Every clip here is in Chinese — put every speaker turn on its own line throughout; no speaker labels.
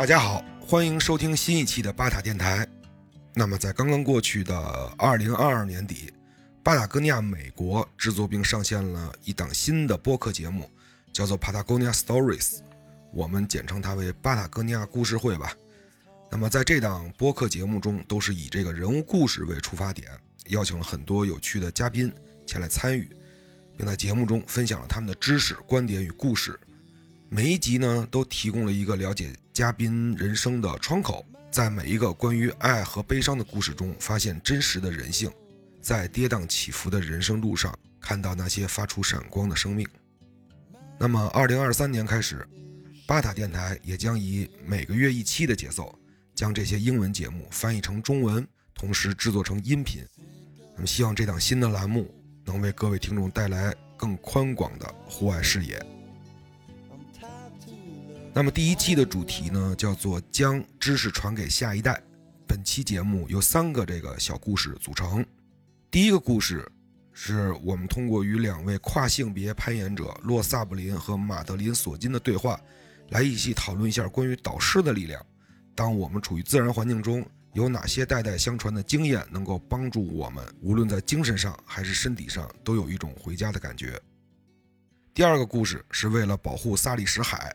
大家好，欢迎收听新一期的巴塔电台。那么，在刚刚过去的二零二二年底，巴塔哥尼亚美国制作并上线了一档新的播客节目，叫做 Patagonia Stories，我们简称它为巴塔哥尼亚故事会吧。那么，在这档播客节目中，都是以这个人物故事为出发点，邀请了很多有趣的嘉宾前来参与，并在节目中分享了他们的知识、观点与故事。每一集呢，都提供了一个了解嘉宾人生的窗口，在每一个关于爱和悲伤的故事中，发现真实的人性，在跌宕起伏的人生路上，看到那些发出闪光的生命。那么，二零二三年开始，巴塔电台也将以每个月一期的节奏，将这些英文节目翻译成中文，同时制作成音频。那么，希望这档新的栏目能为各位听众带来更宽广的户外视野。那么第一期的主题呢，叫做将知识传给下一代。本期节目由三个这个小故事组成。第一个故事是我们通过与两位跨性别攀岩者洛萨布林和马德琳索金的对话，来一起讨论一下关于导师的力量。当我们处于自然环境中，有哪些代代相传的经验能够帮助我们，无论在精神上还是身体上，都有一种回家的感觉。第二个故事是为了保护萨利什海。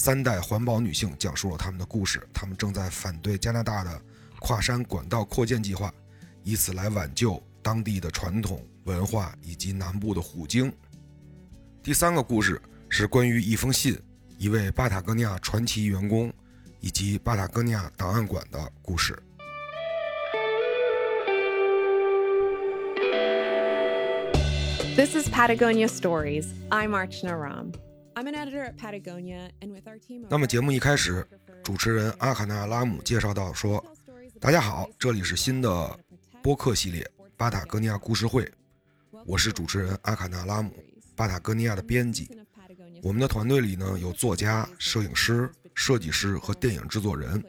三代环保女性讲述了他们的故事，她们正在反对加拿大的跨山管道扩建计划，以此来挽救当地的传统文化以及南部的虎鲸。第三个故事是关于一封信、一位巴塔哥尼亚传奇员工以及巴塔哥尼亚档案馆的故事。
This is Patagonia Stories. I'm Archana Ram.
那么节目一开始，主持人阿卡纳拉姆介绍到说：“大家好，这里是新的播客系列《巴塔哥尼亚故事会》，我是主持人阿卡纳拉姆，巴塔哥尼亚的编辑。我们的团队里呢有作家、摄影师、设计师和电影制作人。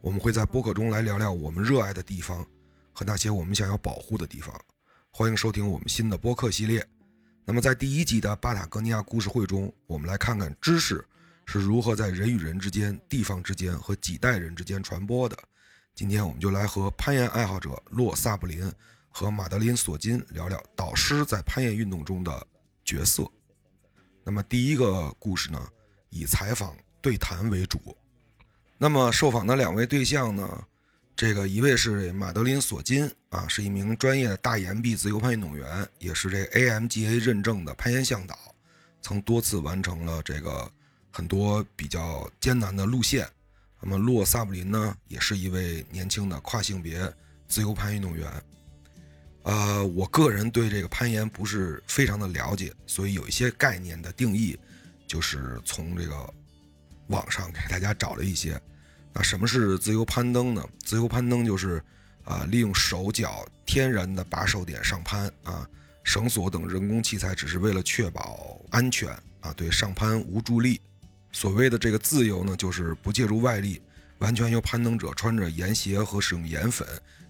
我们会在播客中来聊聊我们热爱的地方和那些我们想要保护的地方。欢迎收听我们新的播客系列。”那么，在第一集的巴塔哥尼亚故事会中，我们来看看知识是如何在人与人之间、地方之间和几代人之间传播的。今天，我们就来和攀岩爱好者洛萨布林和马德琳索金聊聊导师在攀岩运动中的角色。那么，第一个故事呢，以采访对谈为主。那么，受访的两位对象呢？这个一位是马德琳·索金啊，是一名专业的大岩壁自由攀运动员，也是这 AMGA 认证的攀岩向导，曾多次完成了这个很多比较艰难的路线。那么洛萨布林呢，也是一位年轻的跨性别自由攀运动员。呃，我个人对这个攀岩不是非常的了解，所以有一些概念的定义，就是从这个网上给大家找了一些。那什么是自由攀登呢？自由攀登就是，啊，利用手脚天然的把手点上攀啊，绳索等人工器材只是为了确保安全啊，对上攀无助力。所谓的这个自由呢，就是不借助外力，完全由攀登者穿着岩鞋和使用岩粉，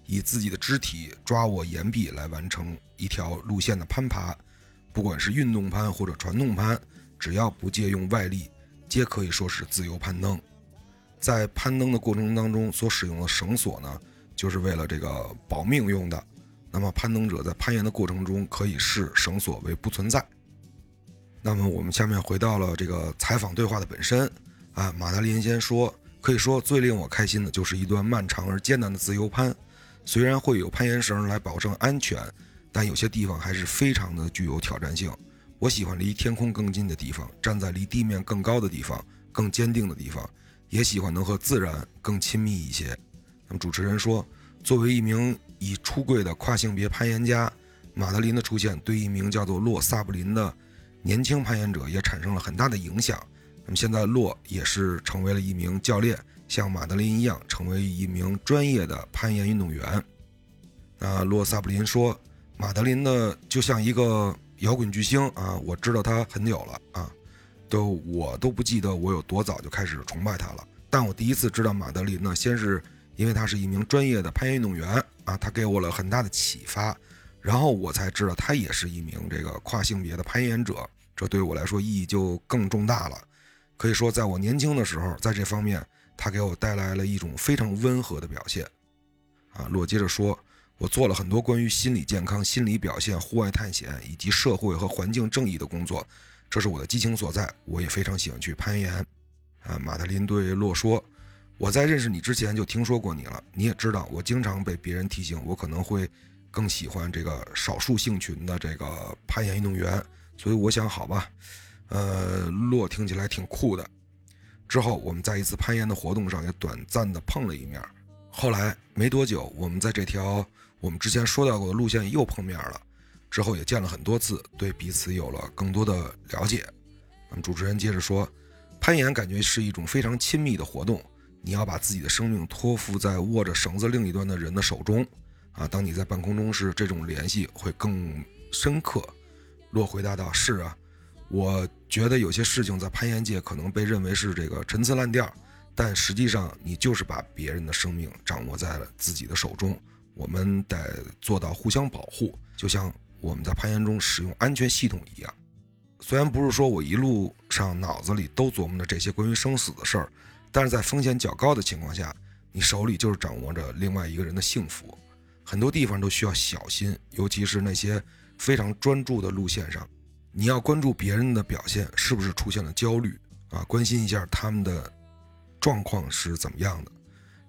以自己的肢体抓握岩壁来完成一条路线的攀爬。不管是运动攀或者传统攀，只要不借用外力，皆可以说是自由攀登。在攀登的过程当中所使用的绳索呢，就是为了这个保命用的。那么攀登者在攀岩的过程中可以视绳索为不存在。那么我们下面回到了这个采访对话的本身啊，马达林先说，可以说最令我开心的就是一段漫长而艰难的自由攀，虽然会有攀岩绳来保证安全，但有些地方还是非常的具有挑战性。我喜欢离天空更近的地方，站在离地面更高的地方，更坚定的地方。也喜欢能和自然更亲密一些。那么主持人说，作为一名已出柜的跨性别攀岩家，马德琳的出现对一名叫做洛萨布林的年轻攀岩者也产生了很大的影响。那么现在洛也是成为了一名教练，像马德琳一样成为一名专业的攀岩运动员。那洛萨布林说，马德琳呢就像一个摇滚巨星啊，我知道他很久了啊。都我都不记得我有多早就开始崇拜他了，但我第一次知道马德琳呢，先是因为他是一名专业的攀岩运动员啊，他给我了很大的启发，然后我才知道他也是一名这个跨性别的攀岩者，这对我来说意义就更重大了。可以说，在我年轻的时候，在这方面他给我带来了一种非常温和的表现。啊，洛接着说：“我做了很多关于心理健康、心理表现、户外探险以及社会和环境正义的工作，这是我的激情所在。我也非常喜欢去攀岩。”啊，马特林对洛说：“我在认识你之前就听说过你了，你也知道，我经常被别人提醒，我可能会更喜欢这个少数性群的这个攀岩运动员。所以我想，好吧，呃，洛听起来挺酷的。之后我们在一次攀岩的活动上也短暂的碰了一面。”后来没多久，我们在这条我们之前说到过的路线又碰面了，之后也见了很多次，对彼此有了更多的了解。那么主持人接着说，攀岩感觉是一种非常亲密的活动，你要把自己的生命托付在握着绳子另一端的人的手中，啊，当你在半空中时，这种联系会更深刻。洛回答道：“是啊，我觉得有些事情在攀岩界可能被认为是这个陈词滥调。”但实际上，你就是把别人的生命掌握在了自己的手中。我们得做到互相保护，就像我们在攀岩中使用安全系统一样。虽然不是说我一路上脑子里都琢磨着这些关于生死的事儿，但是在风险较高的情况下，你手里就是掌握着另外一个人的幸福。很多地方都需要小心，尤其是那些非常专注的路线上，你要关注别人的表现是不是出现了焦虑啊，关心一下他们的。状况是怎么样的？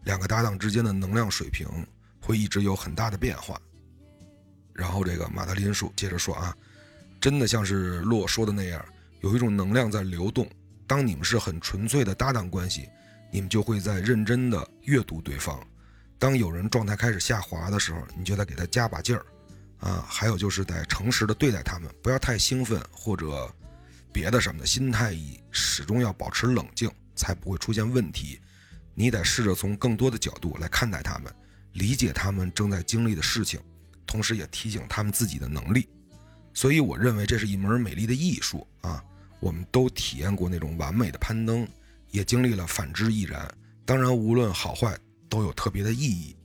两个搭档之间的能量水平会一直有很大的变化。然后这个马德琳说接着说啊，真的像是洛说的那样，有一种能量在流动。当你们是很纯粹的搭档关系，你们就会在认真的阅读对方。当有人状态开始下滑的时候，你就得给他加把劲儿啊。还有就是得诚实的对待他们，不要太兴奋或者别的什么的，心态以始终要保持冷静。才不会出现问题。你得试着从更多的角度来看待他们，理解他们正在经历的事情，同时也提醒他们自己的能力。所以，我认为这是一门美丽的艺术啊！我们都体验过那种完美的攀登，也经历了反之亦然。当然，无论好坏，都有特别的意义。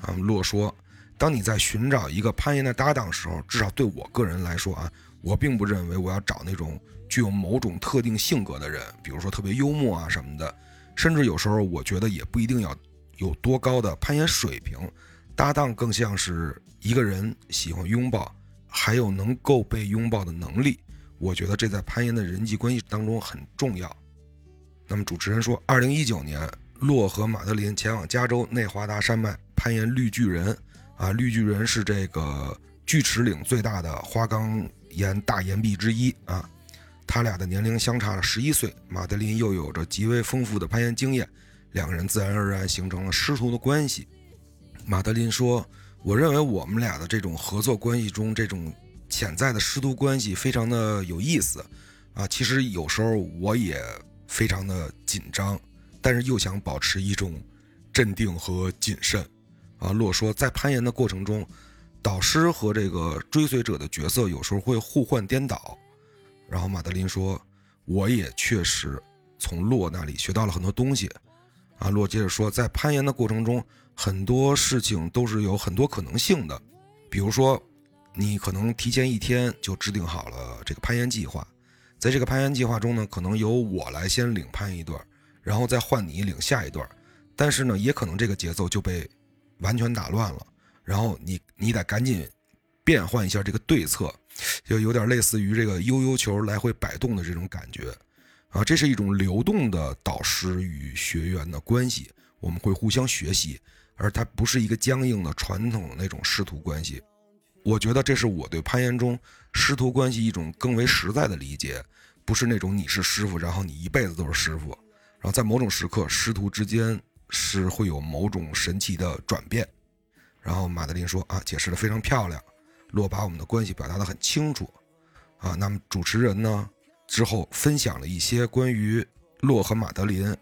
啊，洛说，当你在寻找一个攀岩的搭档时候，至少对我个人来说啊，我并不认为我要找那种。具有某种特定性格的人，比如说特别幽默啊什么的，甚至有时候我觉得也不一定要有多高的攀岩水平，搭档更像是一个人喜欢拥抱，还有能够被拥抱的能力。我觉得这在攀岩的人际关系当中很重要。那么主持人说，二零一九年，洛和马德琳前往加州内华达山脉攀岩绿巨人，啊，绿巨人是这个锯齿岭最大的花岗岩大岩壁之一啊。他俩的年龄相差了十一岁，马德琳又有着极为丰富的攀岩经验，两个人自然而然形成了师徒的关系。马德琳说：“我认为我们俩的这种合作关系中，这种潜在的师徒关系非常的有意思啊。其实有时候我也非常的紧张，但是又想保持一种镇定和谨慎。”啊，洛说，在攀岩的过程中，导师和这个追随者的角色有时候会互换颠倒。然后马德琳说：“我也确实从洛那里学到了很多东西。”啊，洛接着说：“在攀岩的过程中，很多事情都是有很多可能性的。比如说，你可能提前一天就制定好了这个攀岩计划，在这个攀岩计划中呢，可能由我来先领攀一段，然后再换你领下一段。但是呢，也可能这个节奏就被完全打乱了，然后你你得赶紧变换一下这个对策。”就有点类似于这个悠悠球来回摆动的这种感觉，啊，这是一种流动的导师与学员的关系，我们会互相学习，而它不是一个僵硬的传统的那种师徒关系。我觉得这是我对攀岩中师徒关系一种更为实在的理解，不是那种你是师傅，然后你一辈子都是师傅，然后在某种时刻师徒之间是会有某种神奇的转变。然后马德琳说啊，解释的非常漂亮。洛把我们的关系表达得很清楚，啊，那么主持人呢之后分享了一些关于洛和马德琳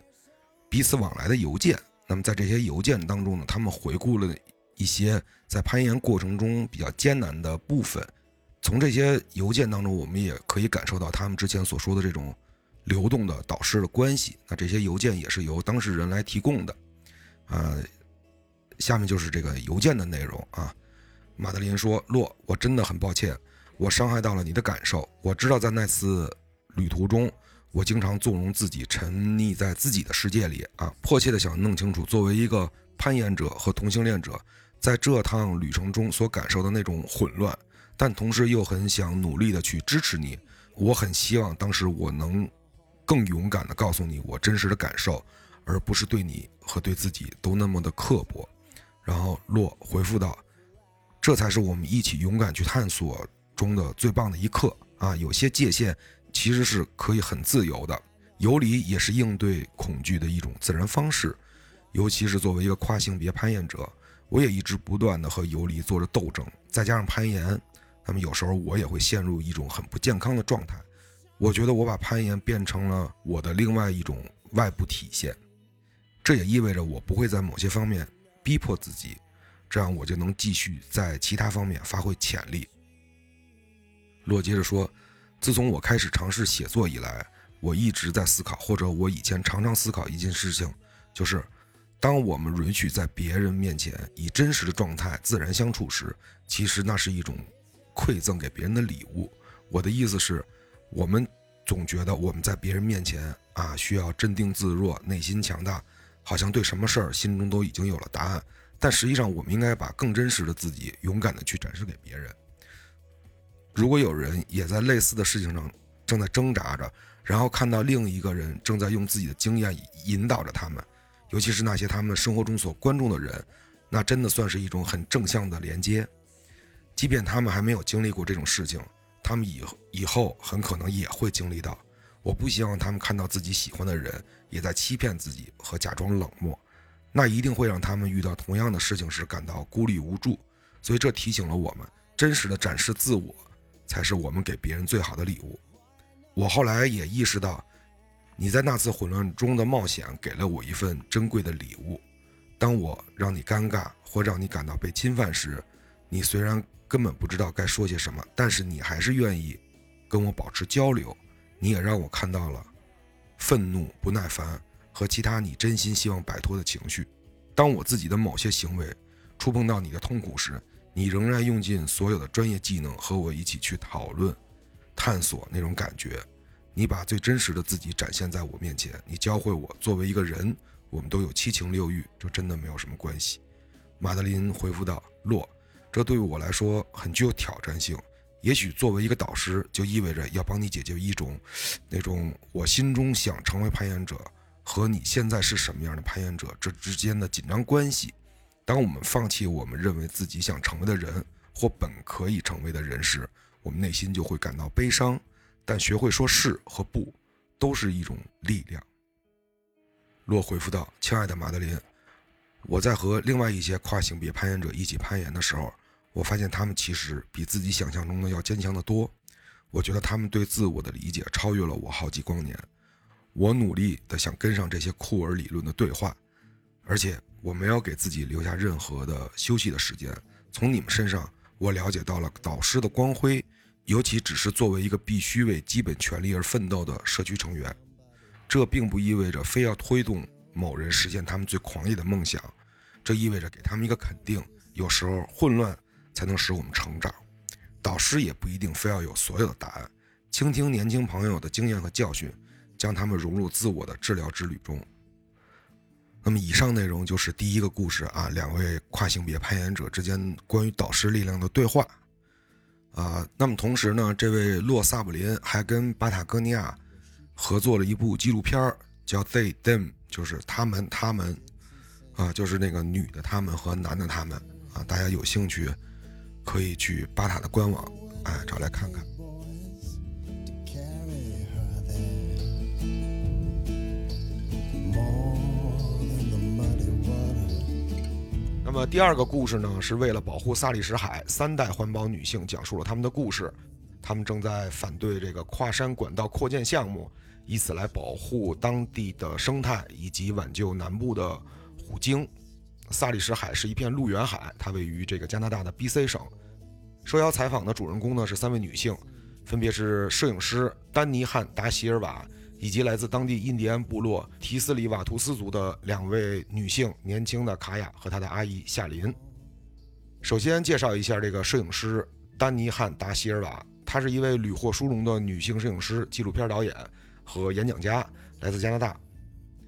彼此往来的邮件。那么在这些邮件当中呢，他们回顾了一些在攀岩过程中比较艰难的部分。从这些邮件当中，我们也可以感受到他们之前所说的这种流动的导师的关系。那这些邮件也是由当事人来提供的。呃，下面就是这个邮件的内容啊。马德琳说：“洛，我真的很抱歉，我伤害到了你的感受。我知道在那次旅途中，我经常纵容自己沉溺在自己的世界里啊，迫切的想弄清楚，作为一个攀岩者和同性恋者，在这趟旅程中所感受的那种混乱，但同时又很想努力的去支持你。我很希望当时我能更勇敢的告诉你我真实的感受，而不是对你和对自己都那么的刻薄。然后洛回复道：“这才是我们一起勇敢去探索中的最棒的一刻啊！有些界限。”其实是可以很自由的，游离也是应对恐惧的一种自然方式。尤其是作为一个跨性别攀岩者，我也一直不断的和游离做着斗争。再加上攀岩，那么有时候我也会陷入一种很不健康的状态。我觉得我把攀岩变成了我的另外一种外部体现，这也意味着我不会在某些方面逼迫自己，这样我就能继续在其他方面发挥潜力。洛接着说。自从我开始尝试写作以来，我一直在思考，或者我以前常常思考一件事情，就是，当我们允许在别人面前以真实的状态自然相处时，其实那是一种馈赠给别人的礼物。我的意思是，我们总觉得我们在别人面前啊需要镇定自若、内心强大，好像对什么事儿心中都已经有了答案。但实际上，我们应该把更真实的自己勇敢地去展示给别人。如果有人也在类似的事情上正在挣扎着，然后看到另一个人正在用自己的经验引导着他们，尤其是那些他们生活中所关注的人，那真的算是一种很正向的连接。即便他们还没有经历过这种事情，他们以以后很可能也会经历到。我不希望他们看到自己喜欢的人也在欺骗自己和假装冷漠，那一定会让他们遇到同样的事情时感到孤立无助。所以这提醒了我们，真实的展示自我。才是我们给别人最好的礼物。我后来也意识到，你在那次混乱中的冒险给了我一份珍贵的礼物。当我让你尴尬或让你感到被侵犯时，你虽然根本不知道该说些什么，但是你还是愿意跟我保持交流。你也让我看到了愤怒、不耐烦和其他你真心希望摆脱的情绪。当我自己的某些行为触碰到你的痛苦时，你仍然用尽所有的专业技能和我一起去讨论、探索那种感觉。你把最真实的自己展现在我面前。你教会我，作为一个人，我们都有七情六欲，这真的没有什么关系。马德琳回复道：“洛，这对于我来说很具有挑战性。也许作为一个导师，就意味着要帮你解决一种，那种我心中想成为攀岩者和你现在是什么样的攀岩者这之间的紧张关系。”当我们放弃我们认为自己想成为的人或本可以成为的人时，我们内心就会感到悲伤。但学会说是和不，都是一种力量。洛回复道：“亲爱的马德琳，我在和另外一些跨性别攀岩者一起攀岩的时候，我发现他们其实比自己想象中的要坚强得多。我觉得他们对自我的理解超越了我好几光年。我努力地想跟上这些酷儿理论的对话，而且。”我没有给自己留下任何的休息的时间。从你们身上，我了解到了导师的光辉，尤其只是作为一个必须为基本权利而奋斗的社区成员。这并不意味着非要推动某人实现他们最狂野的梦想，这意味着给他们一个肯定。有时候，混乱才能使我们成长。导师也不一定非要有所有的答案。倾听年轻朋友的经验和教训，将他们融入自我的治疗之旅中。那么，以上内容就是第一个故事啊，两位跨性别攀岩者之间关于导师力量的对话啊。那么同时呢，这位洛萨布林还跟巴塔哥尼亚合作了一部纪录片儿叫《They Them》，就是他们他们啊，就是那个女的他们和男的他们啊。大家有兴趣可以去巴塔的官网哎找来看看。那么第二个故事呢，是为了保护萨利什海，三代环保女性讲述了他们的故事。他们正在反对这个跨山管道扩建项目，以此来保护当地的生态以及挽救南部的虎鲸。萨利什海是一片陆源海，它位于这个加拿大的 B.C 省。受邀采访的主人公呢是三位女性，分别是摄影师丹尼汉达希尔瓦。以及来自当地印第安部落提斯里瓦图斯族的两位女性，年轻的卡雅和她的阿姨夏琳。首先介绍一下这个摄影师丹尼汉达希尔瓦，她是一位屡获殊荣的女性摄影师、纪录片导演和演讲家，来自加拿大。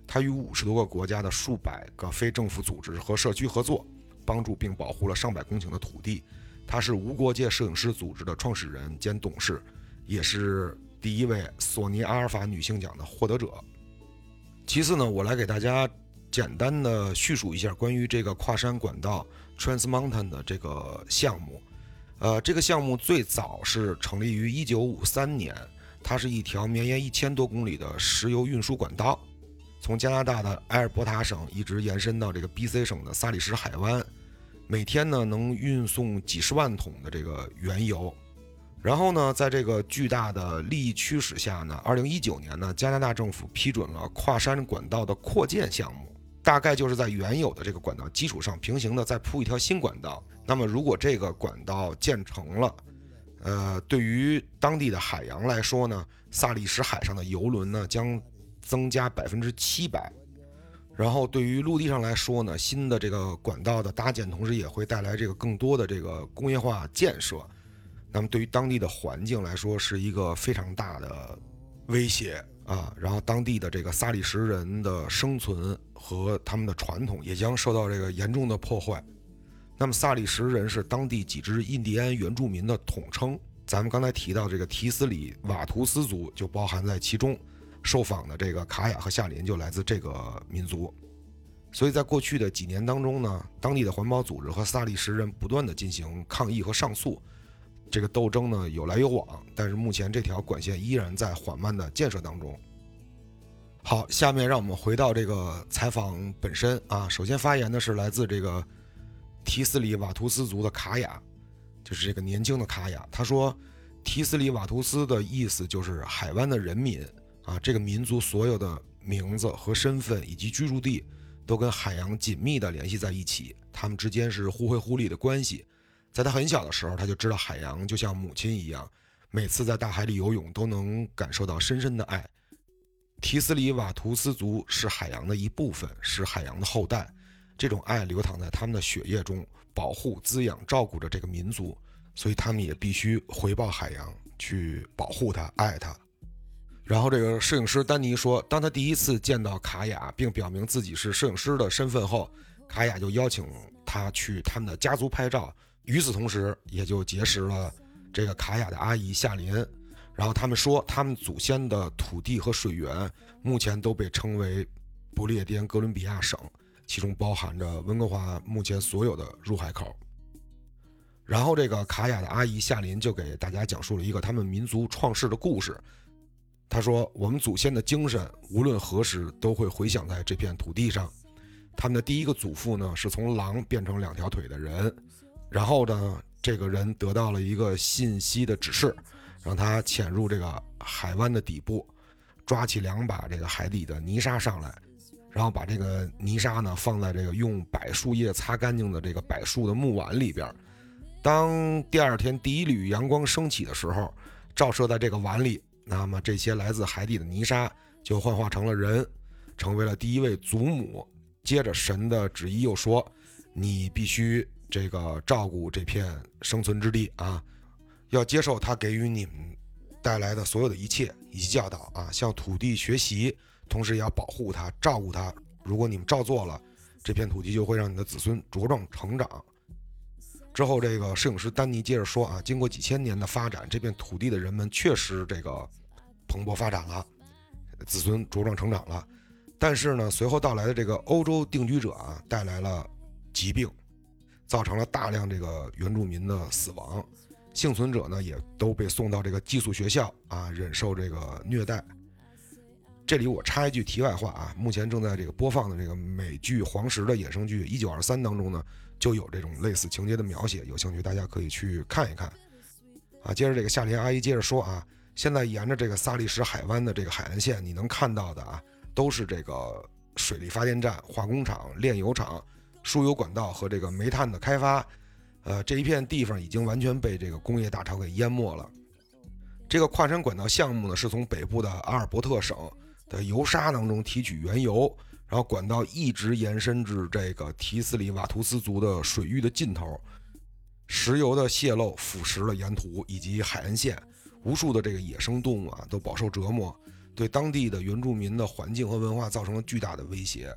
他与五十多个国家的数百个非政府组织和社区合作，帮助并保护了上百公顷的土地。他是无国界摄影师组织的创始人兼董事，也是第一位索尼阿尔法女性奖的获得者。其次呢，我来给大家简单的叙述一下关于这个跨山管道 Trans Mountain 的这个项目。呃，这个项目最早是成立于1953年，它是一条绵延一千多公里的石油运输管道。从加拿大的埃尔伯塔省一直延伸到这个 B.C 省的萨里什海湾，每天呢能运送几十万桶的这个原油。然后呢，在这个巨大的利益驱使下呢，二零一九年呢，加拿大政府批准了跨山管道的扩建项目，大概就是在原有的这个管道基础上平行的再铺一条新管道。那么如果这个管道建成了，呃，对于当地的海洋来说呢，萨里什海上的游轮呢将。增加百分之七百，然后对于陆地上来说呢，新的这个管道的搭建，同时也会带来这个更多的这个工业化建设。那么对于当地的环境来说，是一个非常大的威胁啊。然后当地的这个萨里什人的生存和他们的传统也将受到这个严重的破坏。那么萨利什人是当地几支印第安原住民的统称，咱们刚才提到这个提斯里瓦图斯族就包含在其中。受访的这个卡雅和夏林就来自这个民族，所以在过去的几年当中呢，当地的环保组织和萨利什人不断的进行抗议和上诉，这个斗争呢有来有往，但是目前这条管线依然在缓慢的建设当中。好，下面让我们回到这个采访本身啊，首先发言的是来自这个提斯里瓦图斯族的卡雅，就是这个年轻的卡雅，他说，提斯里瓦图斯的意思就是海湾的人民。啊，这个民族所有的名字和身份以及居住地，都跟海洋紧密地联系在一起。他们之间是互惠互利的关系。在他很小的时候，他就知道海洋就像母亲一样，每次在大海里游泳都能感受到深深的爱。提斯里瓦图斯族是海洋的一部分，是海洋的后代。这种爱流淌在他们的血液中，保护、滋养、照顾着这个民族，所以他们也必须回报海洋，去保护它、爱它。然后这个摄影师丹尼说，当他第一次见到卡雅，并表明自己是摄影师的身份后，卡雅就邀请他去他们的家族拍照。与此同时，也就结识了这个卡雅的阿姨夏琳。然后他们说，他们祖先的土地和水源目前都被称为不列颠哥伦比亚省，其中包含着温哥华目前所有的入海口。然后这个卡雅的阿姨夏琳就给大家讲述了一个他们民族创世的故事。他说：“我们祖先的精神无论何时都会回响在这片土地上。他们的第一个祖父呢，是从狼变成两条腿的人。然后呢，这个人得到了一个信息的指示，让他潜入这个海湾的底部，抓起两把这个海底的泥沙上来，然后把这个泥沙呢放在这个用柏树叶擦干净的这个柏树的木碗里边。当第二天第一缕阳光升起的时候，照射在这个碗里。”那么这些来自海底的泥沙就幻化成了人，成为了第一位祖母。接着神的旨意又说：“你必须这个照顾这片生存之地啊，要接受他给予你们带来的所有的一切以及教导啊，向土地学习，同时也要保护它、照顾它。如果你们照做了，这片土地就会让你的子孙茁壮成长。”之后，这个摄影师丹尼接着说啊，经过几千年的发展，这片土地的人们确实这个。蓬勃发展了，子孙茁壮成长了，但是呢，随后到来的这个欧洲定居者啊，带来了疾病，造成了大量这个原住民的死亡，幸存者呢也都被送到这个寄宿学校啊，忍受这个虐待。这里我插一句题外话啊，目前正在这个播放的这个美剧《黄石》的衍生剧《一九二三》当中呢，就有这种类似情节的描写，有兴趣大家可以去看一看。啊，接着这个夏琳阿姨接着说啊。现在沿着这个萨利什海湾的这个海岸线，你能看到的啊，都是这个水力发电站、化工厂、炼油厂、输油管道和这个煤炭的开发。呃，这一片地方已经完全被这个工业大潮给淹没了。这个跨山管道项目呢，是从北部的阿尔伯特省的油沙当中提取原油，然后管道一直延伸至这个提斯里瓦图斯族的水域的尽头。石油的泄漏腐蚀了沿途以及海岸线。无数的这个野生动物啊都饱受折磨，对当地的原住民的环境和文化造成了巨大的威胁。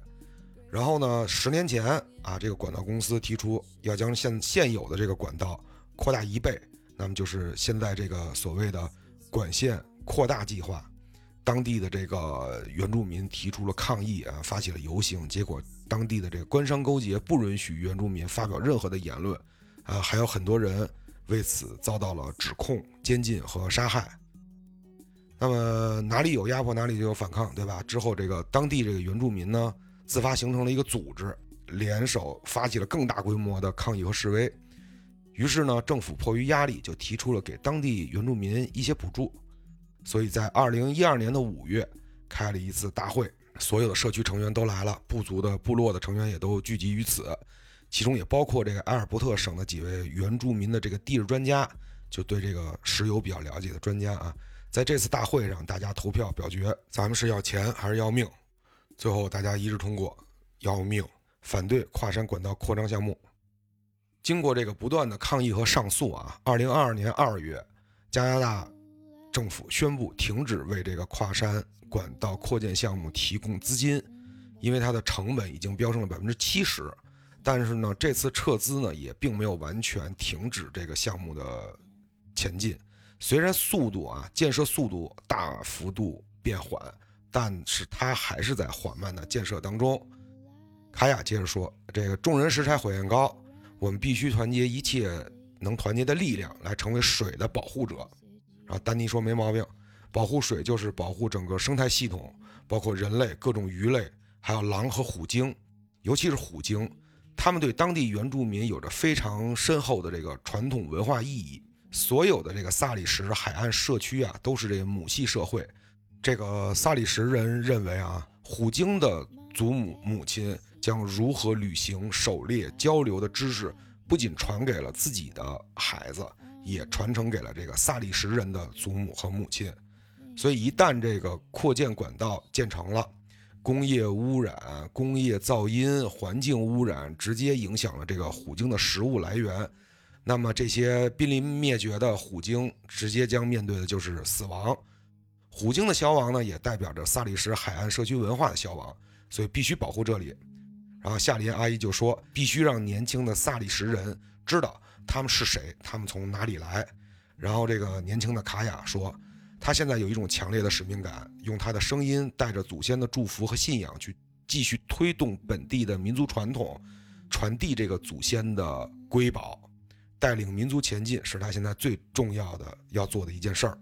然后呢，十年前啊，这个管道公司提出要将现现有的这个管道扩大一倍，那么就是现在这个所谓的管线扩大计划。当地的这个原住民提出了抗议啊，发起了游行，结果当地的这个官商勾结，不允许原住民发表任何的言论，啊，还有很多人为此遭到了指控、监禁和杀害。那么哪里有压迫，哪里就有反抗，对吧？之后这个当地这个原住民呢，自发形成了一个组织，联手发起了更大规模的抗议和示威。于是呢，政府迫于压力，就提出了给当地原住民一些补助。所以在二零一二年的五月，开了一次大会，所有的社区成员都来了，部族的部落的成员也都聚集于此，其中也包括这个埃尔伯特省的几位原住民的这个地质专家，就对这个石油比较了解的专家啊，在这次大会上，大家投票表决，咱们是要钱还是要命？最后大家一致通过要命，反对跨山管道扩张项目。经过这个不断的抗议和上诉啊，二零二二年二月，加拿大。政府宣布停止为这个跨山管道扩建项目提供资金，因为它的成本已经飙升了百分之七十。但是呢，这次撤资呢也并没有完全停止这个项目的前进。虽然速度啊，建设速度大幅度变缓，但是它还是在缓慢的建设当中。卡雅接着说：“这个众人拾柴火焰高，我们必须团结一切能团结的力量，来成为水的保护者。”然后丹尼说没毛病，保护水就是保护整个生态系统，包括人类、各种鱼类，还有狼和虎鲸，尤其是虎鲸，它们对当地原住民有着非常深厚的这个传统文化意义。所有的这个萨里什海岸社区啊，都是这个母系社会。这个萨里什人认为啊，虎鲸的祖母母亲将如何旅行、狩猎、交流的知识，不仅传给了自己的孩子。也传承给了这个萨利什人的祖母和母亲，所以一旦这个扩建管道建成了，工业污染、工业噪音、环境污染直接影响了这个虎鲸的食物来源，那么这些濒临灭绝的虎鲸直接将面对的就是死亡。虎鲸的消亡呢，也代表着萨利什海岸社区文化的消亡，所以必须保护这里。然后夏琳阿姨就说，必须让年轻的萨利什人知道。他们是谁？他们从哪里来？然后这个年轻的卡雅说，他现在有一种强烈的使命感，用他的声音带着祖先的祝福和信仰，去继续推动本地的民族传统，传递这个祖先的瑰宝，带领民族前进，是他现在最重要的要做的一件事儿。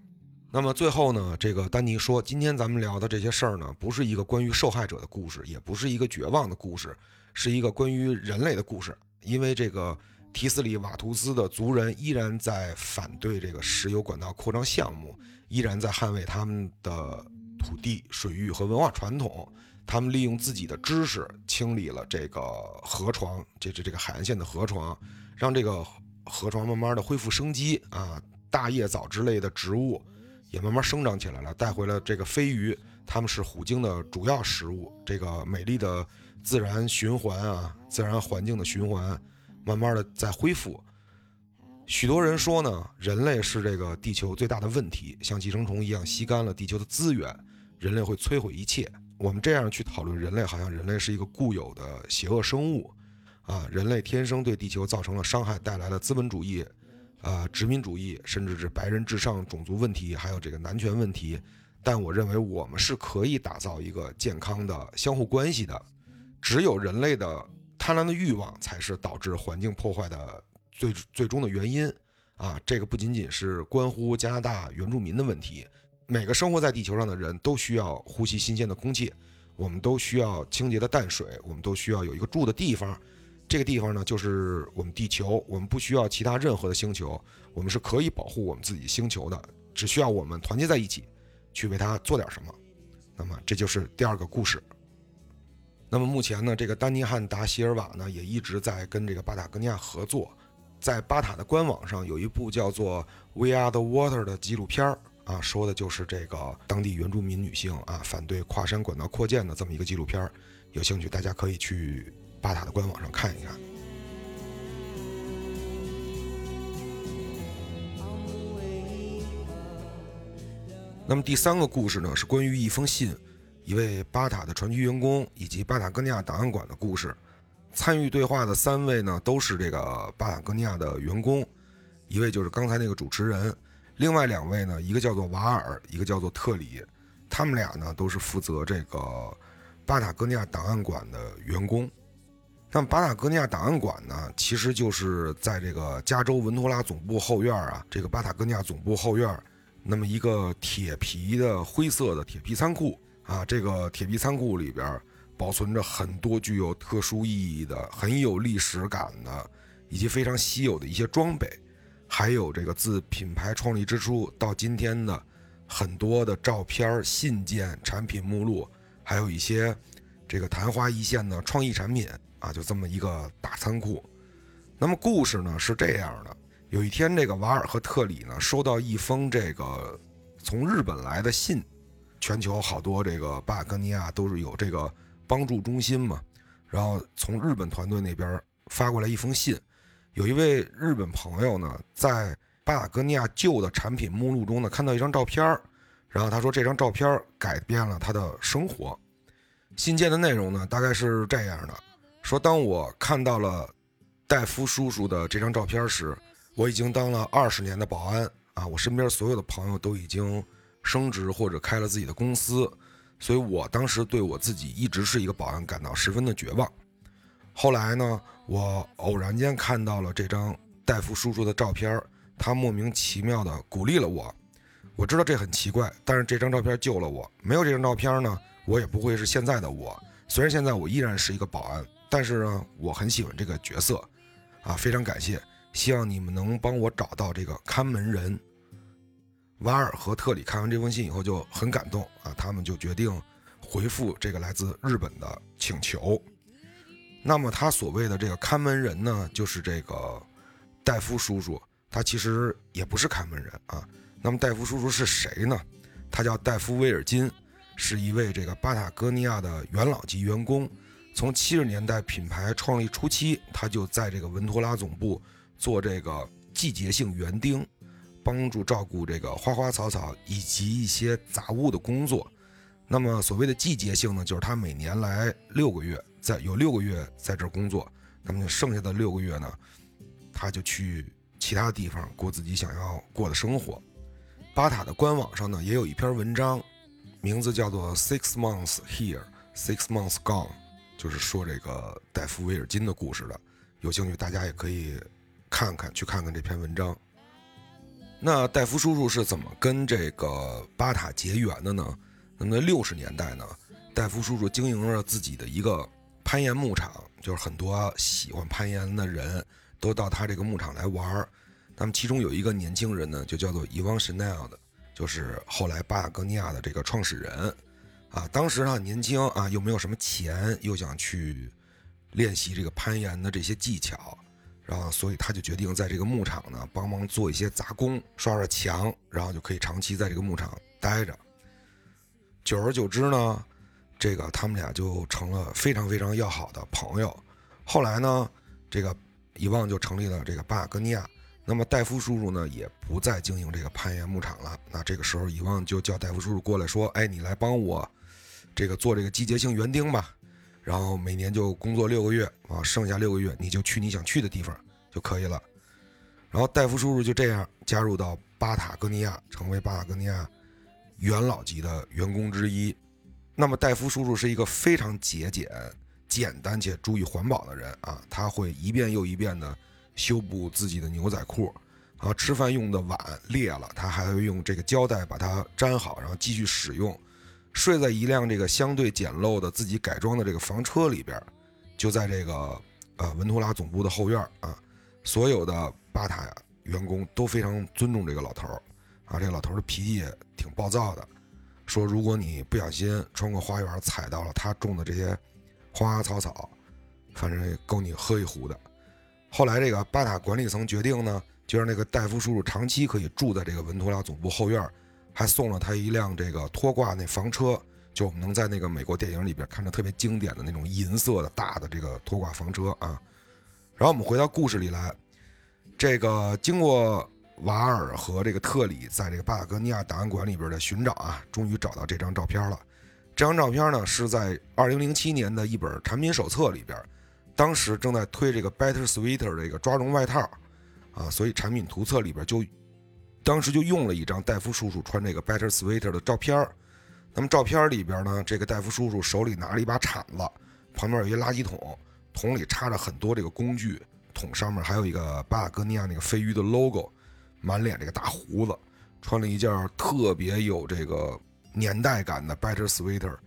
那么最后呢，这个丹尼说，今天咱们聊的这些事儿呢，不是一个关于受害者的故事，也不是一个绝望的故事，是一个关于人类的故事，因为这个。提斯里瓦图斯的族人依然在反对这个石油管道扩张项目，依然在捍卫他们的土地、水域和文化传统。他们利用自己的知识清理了这个河床，这这这个海岸线的河床，让这个河床慢慢的恢复生机啊！大叶藻之类的植物也慢慢生长起来了，带回了这个飞鱼，它们是虎鲸的主要食物。这个美丽的自然循环啊，自然环境的循环。慢慢的在恢复。许多人说呢，人类是这个地球最大的问题，像寄生虫一样吸干了地球的资源，人类会摧毁一切。我们这样去讨论人类，好像人类是一个固有的邪恶生物，啊，人类天生对地球造成了伤害，带来了资本主义、啊殖民主义，甚至是白人至上种族问题，还有这个男权问题。但我认为我们是可以打造一个健康的相互关系的，只有人类的。贪婪的欲望才是导致环境破坏的最最终的原因啊！这个不仅仅是关乎加拿大原住民的问题，每个生活在地球上的人都需要呼吸新鲜的空气，我们都需要清洁的淡水，我们都需要有一个住的地方。这个地方呢，就是我们地球，我们不需要其他任何的星球，我们是可以保护我们自己星球的，只需要我们团结在一起，去为它做点什么。那么，这就是第二个故事。那么目前呢，这个丹尼汉达希尔瓦呢也一直在跟这个巴塔哥尼亚合作，在巴塔的官网上有一部叫做《We Are the Water》的纪录片啊，说的就是这个当地原住民女性啊反对跨山管道扩建的这么一个纪录片，有兴趣大家可以去巴塔的官网上看一看。那么第三个故事呢，是关于一封信，一位巴塔的船区员工以及巴塔哥尼亚档案馆的故事。参与对话的三位呢，都是这个巴塔哥尼亚的员工，一位就是刚才那个主持人，另外两位呢，一个叫做瓦尔，一个叫做特里，他们俩呢都是负责这个巴塔哥尼亚档案馆的员工。那么巴塔哥尼亚档案馆呢，其实就是在这个加州文托拉总部后院啊，这个巴塔哥尼亚总部后院。那么一个铁皮的灰色的铁皮仓库啊，这个铁皮仓库里边保存着很多具有特殊意义的、很有历史感的，以及非常稀有的一些装备，还有这个自品牌创立之初到今天的很多的照片、信件、产品目录，还有一些这个昙花一现的创意产品啊，就这么一个大仓库。那么故事呢是这样的。有一天，这个瓦尔和特里呢收到一封这个从日本来的信，全球好多这个巴格尼亚都是有这个帮助中心嘛，然后从日本团队那边发过来一封信，有一位日本朋友呢在巴格尼亚旧的产品目录中呢看到一张照片然后他说这张照片改变了他的生活。信件的内容呢大概是这样的：说当我看到了戴夫叔叔的这张照片时。我已经当了二十年的保安啊，我身边所有的朋友都已经升职或者开了自己的公司，所以我当时对我自己一直是一个保安感到十分的绝望。后来呢，我偶然间看到了这张戴夫叔叔的照片，他莫名其妙的鼓励了我。我知道这很奇怪，但是这张照片救了我。没有这张照片呢，我也不会是现在的我。虽然现在我依然是一个保安，但是呢，我很喜欢这个角色，啊，非常感谢。希望你们能帮我找到这个看门人。瓦尔和特里看完这封信以后就很感动啊，他们就决定回复这个来自日本的请求。那么他所谓的这个看门人呢，就是这个戴夫叔叔，他其实也不是看门人啊。那么戴夫叔叔是谁呢？他叫戴夫威尔金，是一位这个巴塔哥尼亚的元老级员工。从七十年代品牌创立初期，他就在这个文托拉总部。做这个季节性园丁，帮助照顾这个花花草草以及一些杂物的工作。那么所谓的季节性呢，就是他每年来六个月，在有六个月在这儿工作，那么剩下的六个月呢，他就去其他地方过自己想要过的生活。巴塔的官网上呢，也有一篇文章，名字叫做《Six Months Here, Six Months Gone》，就是说这个戴夫威尔金的故事的。有兴趣大家也可以。看看，去看看这篇文章。那戴夫叔叔是怎么跟这个巴塔结缘的呢？那么六十年代呢，戴夫叔叔经营着自己的一个攀岩牧场，就是很多喜欢攀岩的人都到他这个牧场来玩儿。那么其中有一个年轻人呢，就叫做伊旺·什奈尔的，就是后来巴塔哥尼亚的这个创始人。啊，当时呢年轻啊，又没有什么钱，又想去练习这个攀岩的这些技巧。然后，所以他就决定在这个牧场呢帮忙做一些杂工，刷刷墙，然后就可以长期在这个牧场待着。久而久之呢，这个他们俩就成了非常非常要好的朋友。后来呢，这个伊旺就成立了这个巴尔戈尼亚。那么戴夫叔叔呢也不再经营这个攀岩牧场了。那这个时候，伊旺就叫戴夫叔叔过来说：“哎，你来帮我这个做这个季节性园丁吧。”然后每年就工作六个月啊，剩下六个月你就去你想去的地方就可以了。然后戴夫叔叔就这样加入到巴塔哥尼亚，成为巴塔哥尼亚元老级的员工之一。那么戴夫叔叔是一个非常节俭、简单且注意环保的人啊，他会一遍又一遍的修补自己的牛仔裤，啊，吃饭用的碗裂了，他还会用这个胶带把它粘好，然后继续使用。睡在一辆这个相对简陋的自己改装的这个房车里边，就在这个呃文图拉总部的后院啊。所有的巴塔员工都非常尊重这个老头儿啊。这老头儿的脾气也挺暴躁的，说如果你不小心穿过花园踩到了他种的这些花花草草，反正够你喝一壶的。后来这个巴塔管理层决定呢，就让那个戴夫叔叔长期可以住在这个文图拉总部后院。还送了他一辆这个拖挂那房车，就我们能在那个美国电影里边看着特别经典的那种银色的大的这个拖挂房车啊。然后我们回到故事里来，这个经过瓦尔和这个特里在这个巴塔哥尼亚档案馆里边的寻找啊，终于找到这张照片了。这张照片呢是在2007年的一本产品手册里边，当时正在推这个 Better Sweater 这个抓绒外套啊，所以产品图册里边就当时就用了一张戴夫叔叔穿这个 Better Sweater 的照片儿。那么照片里边呢，这个戴夫叔叔手里拿了一把铲子，旁边有一垃圾桶，桶里插着很多这个工具，桶上面还有一个巴塔哥尼亚那个飞鱼的 logo，满脸这个大胡子，穿了一件特别有这个年代感的 Better Sweater，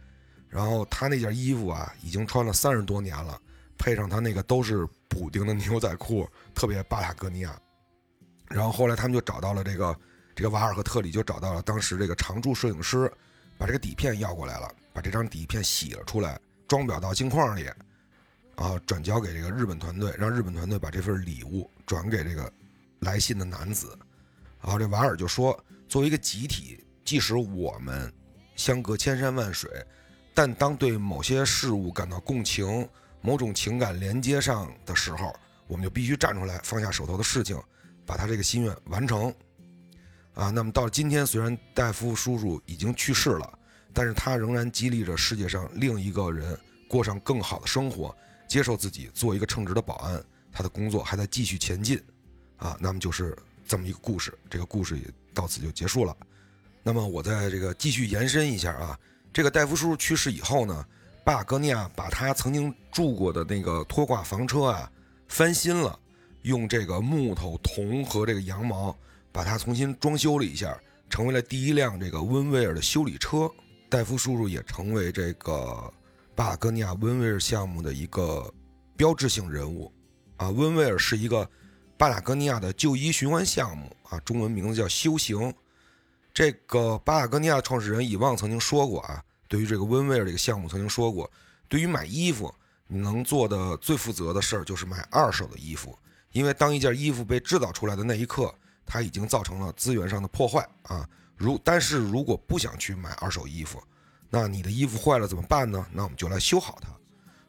然后他那件衣服啊，已经穿了三十多年了，配上他那个都是补丁的牛仔裤，特别巴塔哥尼亚。然后后来他们就找到了这个这个瓦尔和特里，就找到了当时这个常驻摄影师。把这个底片要过来了，把这张底片洗了出来，装裱到镜框里，啊，转交给这个日本团队，让日本团队把这份礼物转给这个来信的男子。然后这瓦尔就说：“作为一个集体，即使我们相隔千山万水，但当对某些事物感到共情、某种情感连接上的时候，我们就必须站出来，放下手头的事情，把他这个心愿完成。”啊，那么到今天，虽然戴夫叔叔已经去世了，但是他仍然激励着世界上另一个人过上更好的生活，接受自己，做一个称职的保安。他的工作还在继续前进，啊，那么就是这么一个故事。这个故事也到此就结束了。那么我在这个继续延伸一下啊，这个戴夫叔叔去世以后呢，巴尔戈尼亚把他曾经住过的那个拖挂房车啊翻新了，用这个木头、铜和这个羊毛。把它重新装修了一下，成为了第一辆这个温威尔的修理车。戴夫叔叔也成为这个巴塔哥尼亚温威尔项目的一个标志性人物。啊，温威尔是一个巴塔哥尼亚的就医循环项目啊，中文名字叫修行。这个巴塔哥尼亚创始人以旺曾经说过啊，对于这个温威尔这个项目曾经说过，对于买衣服，你能做的最负责的事儿就是买二手的衣服，因为当一件衣服被制造出来的那一刻。它已经造成了资源上的破坏啊！如但是如果不想去买二手衣服，那你的衣服坏了怎么办呢？那我们就来修好它。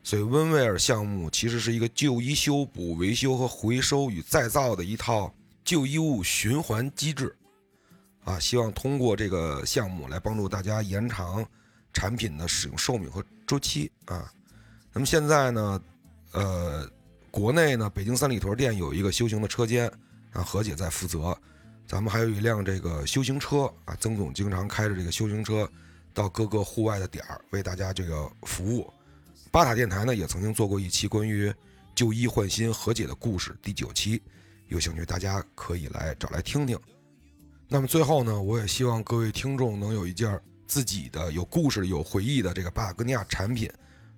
所以温威尔项目其实是一个旧衣修补、维修和回收与再造的一套旧衣物循环机制啊！希望通过这个项目来帮助大家延长产品的使用寿命和周期啊。那么现在呢，呃，国内呢，北京三里屯店有一个修行的车间。啊，何姐在负责，咱们还有一辆这个修行车啊，曾总经常开着这个修行车，到各个户外的点儿为大家这个服务。巴塔电台呢也曾经做过一期关于旧衣换新和解的故事，第九期，有兴趣大家可以来找来听听。那么最后呢，我也希望各位听众能有一件自己的有故事、有回忆的这个巴塔哥尼亚产品，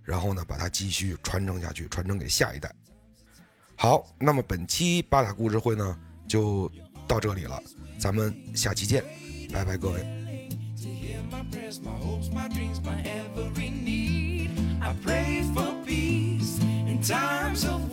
然后呢把它继续传承下去，传承给下一代。好那么本期八大故事会呢就到这里了咱们下期见拜拜各位。Times of